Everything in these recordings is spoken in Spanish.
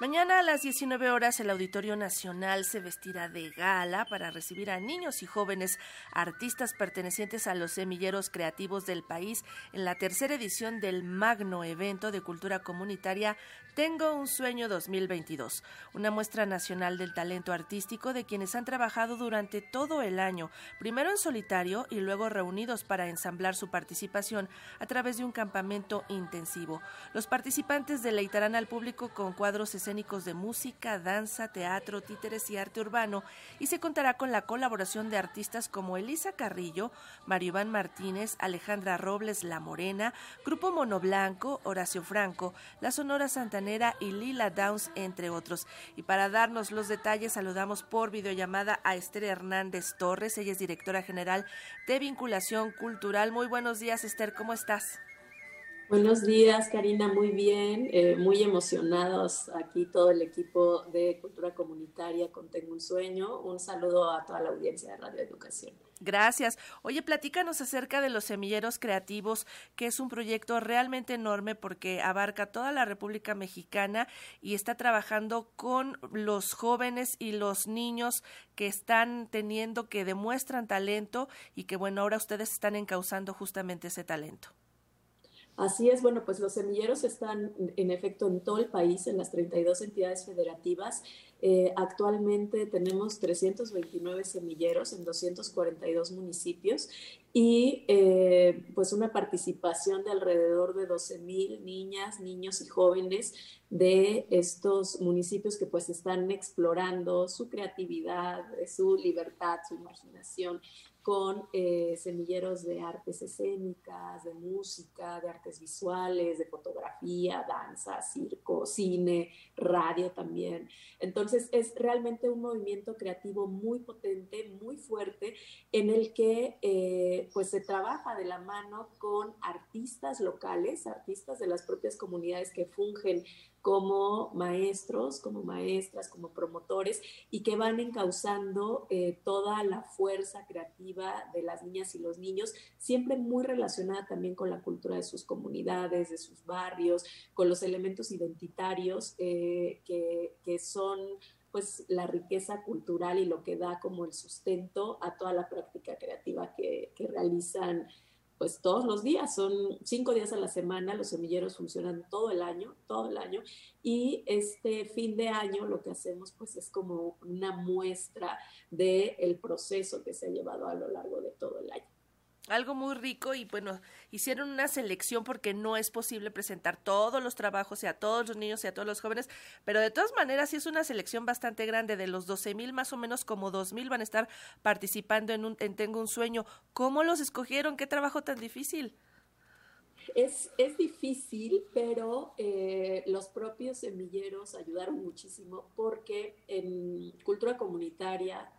Mañana a las 19 horas el Auditorio Nacional se vestirá de gala para recibir a niños y jóvenes artistas pertenecientes a los semilleros creativos del país en la tercera edición del magno evento de cultura comunitaria Tengo un sueño 2022, una muestra nacional del talento artístico de quienes han trabajado durante todo el año, primero en solitario y luego reunidos para ensamblar su participación a través de un campamento intensivo. Los participantes deleitarán al público con cuadros escénicos de música, danza, teatro, títeres y arte urbano y se contará con la colaboración de artistas como Elisa Carrillo, Mario Martínez, Alejandra Robles La Morena, Grupo Mono Blanco, Horacio Franco, La Sonora Santanera y Lila Downs, entre otros. Y para darnos los detalles, saludamos por videollamada a Esther Hernández Torres. Ella es directora general de Vinculación Cultural. Muy buenos días, Esther, ¿cómo estás? Buenos días, Karina, muy bien, eh, muy emocionados aquí todo el equipo de Cultura Comunitaria con Tengo un Sueño. Un saludo a toda la audiencia de Radio Educación. Gracias. Oye, platícanos acerca de los semilleros creativos, que es un proyecto realmente enorme porque abarca toda la República Mexicana y está trabajando con los jóvenes y los niños que están teniendo, que demuestran talento y que bueno, ahora ustedes están encauzando justamente ese talento. Así es, bueno, pues los semilleros están en efecto en todo el país, en las 32 entidades federativas. Eh, actualmente tenemos 329 semilleros en 242 municipios y eh, pues una participación de alrededor de 12 mil niñas, niños y jóvenes de estos municipios que pues están explorando su creatividad, su libertad, su imaginación con eh, semilleros de artes escénicas, de música, de artes visuales, de fotografía, danza, circo, cine, radio también. Entonces es realmente un movimiento creativo muy potente, muy fuerte, en el que eh, pues se trabaja de la mano con artistas locales, artistas de las propias comunidades que fungen como maestros, como maestras, como promotores y que van encauzando eh, toda la fuerza creativa de las niñas y los niños, siempre muy relacionada también con la cultura de sus comunidades, de sus barrios, con los elementos identitarios eh, que, son pues la riqueza cultural y lo que da como el sustento a toda la práctica creativa que realizan pues todos los días, son cinco días a la semana, los semilleros funcionan todo el año, todo el año, y este fin de año lo que hacemos pues es como una muestra del el proceso que se ha llevado a lo largo de todo el año algo muy rico y bueno, hicieron una selección porque no es posible presentar todos los trabajos y a todos los niños y a todos los jóvenes, pero de todas maneras sí es una selección bastante grande, de los 12 mil más o menos como dos mil van a estar participando en, un, en Tengo un Sueño. ¿Cómo los escogieron? ¿Qué trabajo tan difícil? Es, es difícil, pero eh, los propios semilleros ayudaron muchísimo porque en cultura comunitaria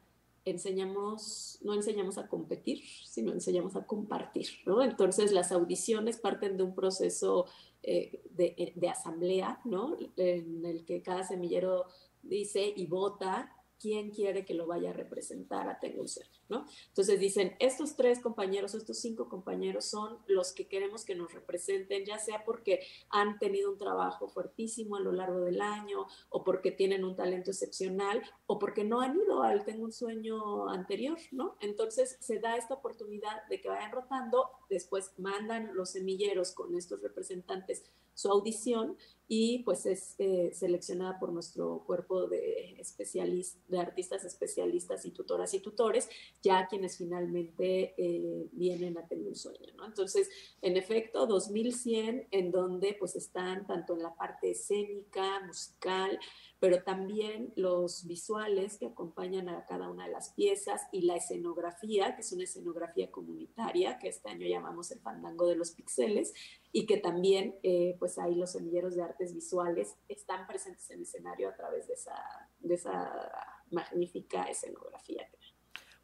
enseñamos, no enseñamos a competir, sino enseñamos a compartir, ¿no? Entonces las audiciones parten de un proceso eh, de, de, asamblea, ¿no? En el que cada semillero dice y vota quién quiere que lo vaya a representar a un ¿no? Entonces dicen, estos tres compañeros, estos cinco compañeros son los que queremos que nos representen, ya sea porque han tenido un trabajo fuertísimo a lo largo del año, o porque tienen un talento excepcional, o porque no han ido al Tengo un sueño anterior, ¿no? Entonces se da esta oportunidad de que vayan rotando, después mandan los semilleros con estos representantes su audición y pues es eh, seleccionada por nuestro cuerpo de, especialistas, de artistas especialistas y tutoras y tutores, ya quienes finalmente eh, vienen a tener un sueño. Entonces, en efecto, 2100 en donde pues están tanto en la parte escénica, musical, pero también los visuales que acompañan a cada una de las piezas y la escenografía, que es una escenografía comunitaria, que este año llamamos el fandango de los pixeles, y que también eh, pues ahí los semilleros de artes visuales están presentes en el escenario a través de esa, de esa magnífica escenografía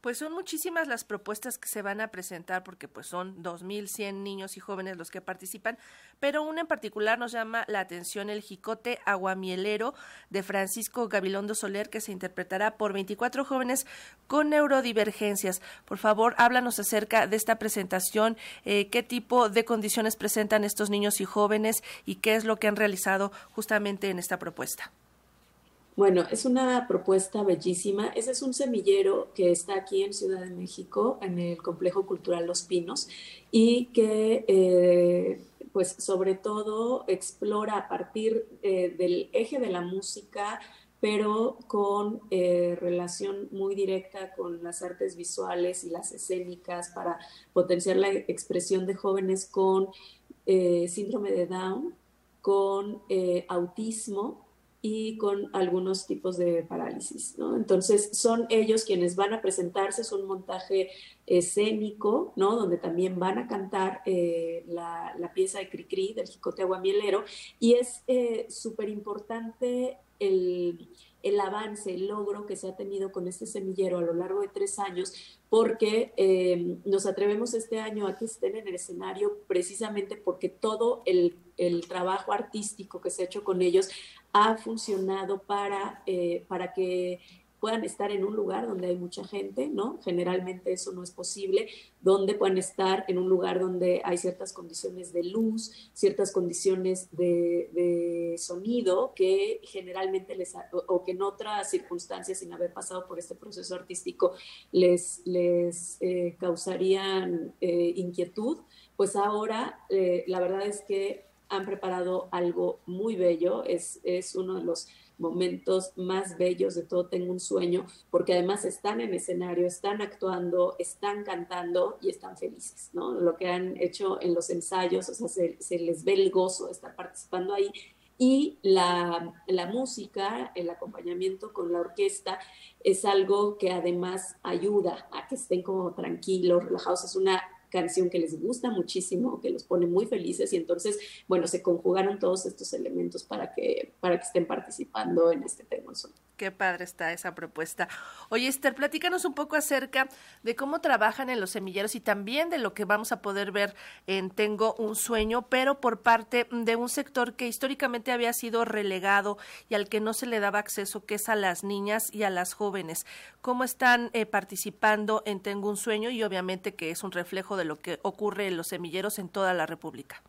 pues son muchísimas las propuestas que se van a presentar porque pues son 2100 niños y jóvenes los que participan, pero una en particular nos llama la atención el Jicote Aguamielero de Francisco Gabilondo Soler que se interpretará por 24 jóvenes con neurodivergencias. Por favor, háblanos acerca de esta presentación, eh, qué tipo de condiciones presentan estos niños y jóvenes y qué es lo que han realizado justamente en esta propuesta. Bueno, es una propuesta bellísima. Ese es un semillero que está aquí en Ciudad de México, en el Complejo Cultural Los Pinos, y que, eh, pues, sobre todo explora a partir eh, del eje de la música, pero con eh, relación muy directa con las artes visuales y las escénicas para potenciar la expresión de jóvenes con síndrome de Down, con autismo y con algunos tipos de parálisis, ¿no? Entonces son ellos quienes van a presentarse, es un montaje escénico, ¿no? Donde también van a cantar eh, la, pieza de Cricri del Jicote Aguamielero y es eh, súper importante el, el avance, el logro que se ha tenido con este semillero a lo largo de tres años, porque eh, nos atrevemos este año a que estén en el escenario precisamente porque todo el, el trabajo artístico que se ha hecho con ellos ha funcionado para, eh, para que puedan estar en un lugar donde hay mucha gente, ¿no? Generalmente eso no es posible, donde puedan estar en un lugar donde hay ciertas condiciones de luz, ciertas condiciones de, sonido que generalmente les, o, que en otras circunstancias, sin haber pasado por este proceso artístico, les, les eh, causarían eh, inquietud, pues ahora la verdad es que han preparado algo muy bello, es, es uno de los momentos más bellos de todo Tengo un sueño, porque además están en escenario, están actuando, están cantando y están felices, ¿no? Lo que han hecho en los ensayos, o sea, se, les ve el gozo de estar participando ahí. Y la, la música, el acompañamiento con la orquesta, es algo que además ayuda a que estén como tranquilos, relajados. Es una canción que les gusta muchísimo, que los pone muy felices y entonces, bueno, se conjugaron todos estos elementos para que, para que estén participando en este tema. Qué padre está esa propuesta. Oye, Esther, platícanos un poco acerca de cómo trabajan en los semilleros y también de lo que vamos a poder ver en Tengo un sueño, pero por parte de un sector que históricamente había sido relegado y al que no se le daba acceso, que es a las niñas y a las jóvenes. ¿Cómo están eh, participando en Tengo un sueño y obviamente que es un reflejo de lo que ocurre en los semilleros en toda la República?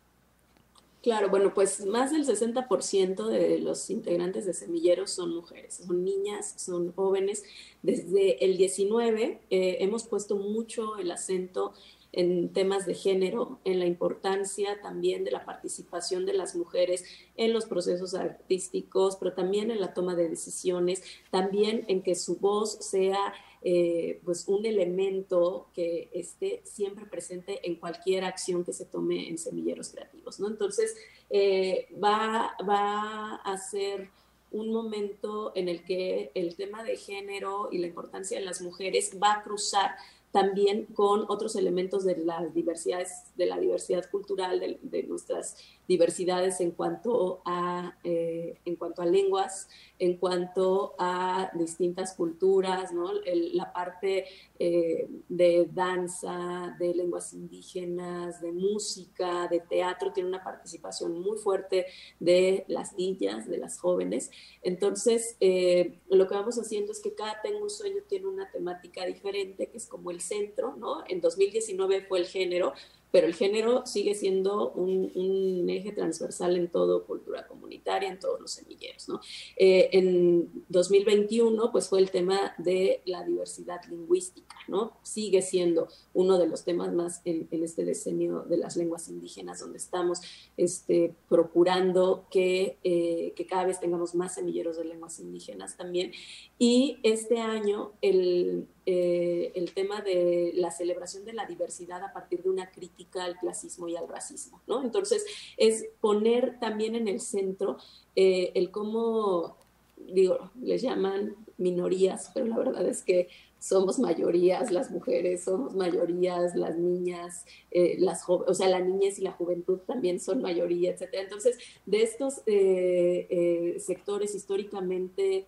Claro, bueno, pues más del 60% de los integrantes de semilleros son mujeres, son niñas, son jóvenes. Desde el 19 eh, hemos puesto mucho el acento en temas de género, en la importancia también de la participación de las mujeres en los procesos artísticos, pero también en la toma de decisiones, también en que su voz sea eh, pues un elemento que esté siempre presente en cualquier acción que se tome en semilleros creativos, ¿no? Entonces, eh, va, va a ser un momento en el que el tema de género y la importancia de las mujeres va a cruzar también con otros elementos de las diversidades, de la diversidad cultural, de, nuestras diversidades en cuanto a, eh, en cuanto a lenguas, en cuanto a distintas culturas, ¿no? la parte eh, de danza, de lenguas indígenas, de música, de teatro, tiene una participación muy fuerte de las niñas, de las jóvenes. Entonces, eh, lo que vamos haciendo es que cada Tengo un sueño tiene una temática diferente, que es como el centro, ¿no? En 2019 fue el género, pero el género sigue siendo un, eje transversal en todo cultura comunitaria, en todos los semilleros. ¿no? Eh, en 2021, pues fue el tema de la diversidad lingüística, ¿no? Sigue siendo uno de los temas más en, este diseño de las lenguas indígenas, donde estamos este, procurando eh, que cada vez tengamos más semilleros de lenguas indígenas también. Y este año, el eh, el tema de la celebración de la diversidad a partir de una crítica al clasismo y al racismo, ¿no? Entonces, es poner también en el centro eh, el cómo, digo, les llaman minorías, pero la verdad es que somos mayorías las mujeres, somos mayorías las niñas, eh, las o sea, la niñez y la juventud también son mayoría, etcétera. Entonces, de estos sectores históricamente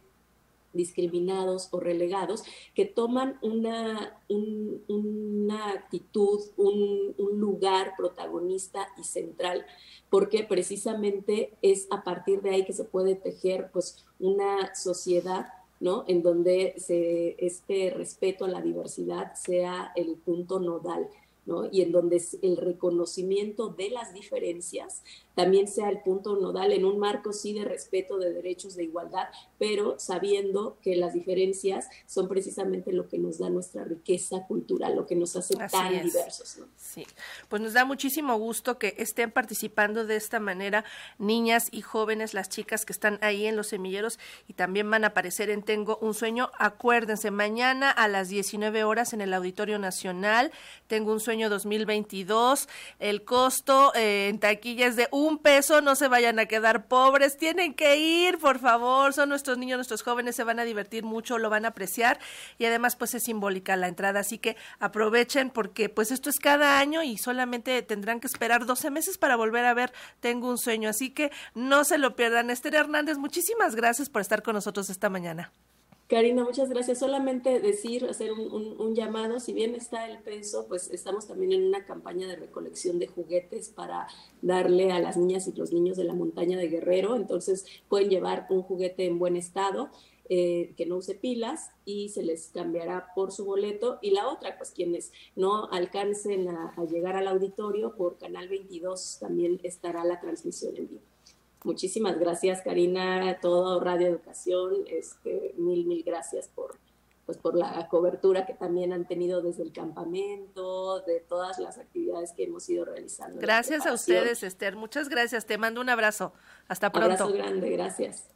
discriminados o relegados, que toman una, una actitud, un, lugar protagonista y central, porque precisamente es a partir de ahí que se puede tejer pues, una sociedad ¿no? en donde se, este respeto a la diversidad sea el punto nodal. ¿no? y en donde el reconocimiento de las diferencias también sea el punto nodal en un marco sí de respeto de derechos de igualdad, pero sabiendo que las diferencias son precisamente lo que nos da nuestra riqueza cultural, lo que nos hace tan diversos. Sí, pues nos da muchísimo gusto que estén participando de esta manera niñas y jóvenes, las chicas que están ahí en los semilleros y también van a aparecer en Tengo un sueño. Acuérdense, mañana a las 19 horas en el Auditorio Nacional, Tengo un sueño 2022, el costo eh, en taquilla es de un peso, no se vayan a quedar pobres, tienen que ir, por favor, son nuestros niños, nuestros jóvenes, se van a divertir mucho, lo van a apreciar y además pues es simbólica la entrada, así que aprovechen porque pues esto es cada año y solamente tendrán que esperar 12 meses para volver a ver Tengo un sueño, así que no se lo pierdan. Esther Hernández, muchísimas gracias por estar con nosotros esta mañana. Karina, muchas gracias. Solamente decir, hacer un, llamado, si bien está el peso, pues estamos también en una campaña de recolección de juguetes para darle a las niñas y los niños de la montaña de Guerrero. Entonces pueden llevar un juguete en buen estado. Eh, que no use pilas y se les cambiará por su boleto. Y la otra, pues quienes no alcancen a, a llegar al auditorio, por Canal 22 también estará la transmisión en vivo. Muchísimas gracias, Karina, todo Radio Educación, este, mil, mil gracias por, pues, por la cobertura que también han tenido desde el campamento, de todas las actividades que hemos ido realizando. Gracias a ustedes, Esther. Muchas gracias. Te mando un abrazo. Hasta pronto. Abrazo grande, gracias.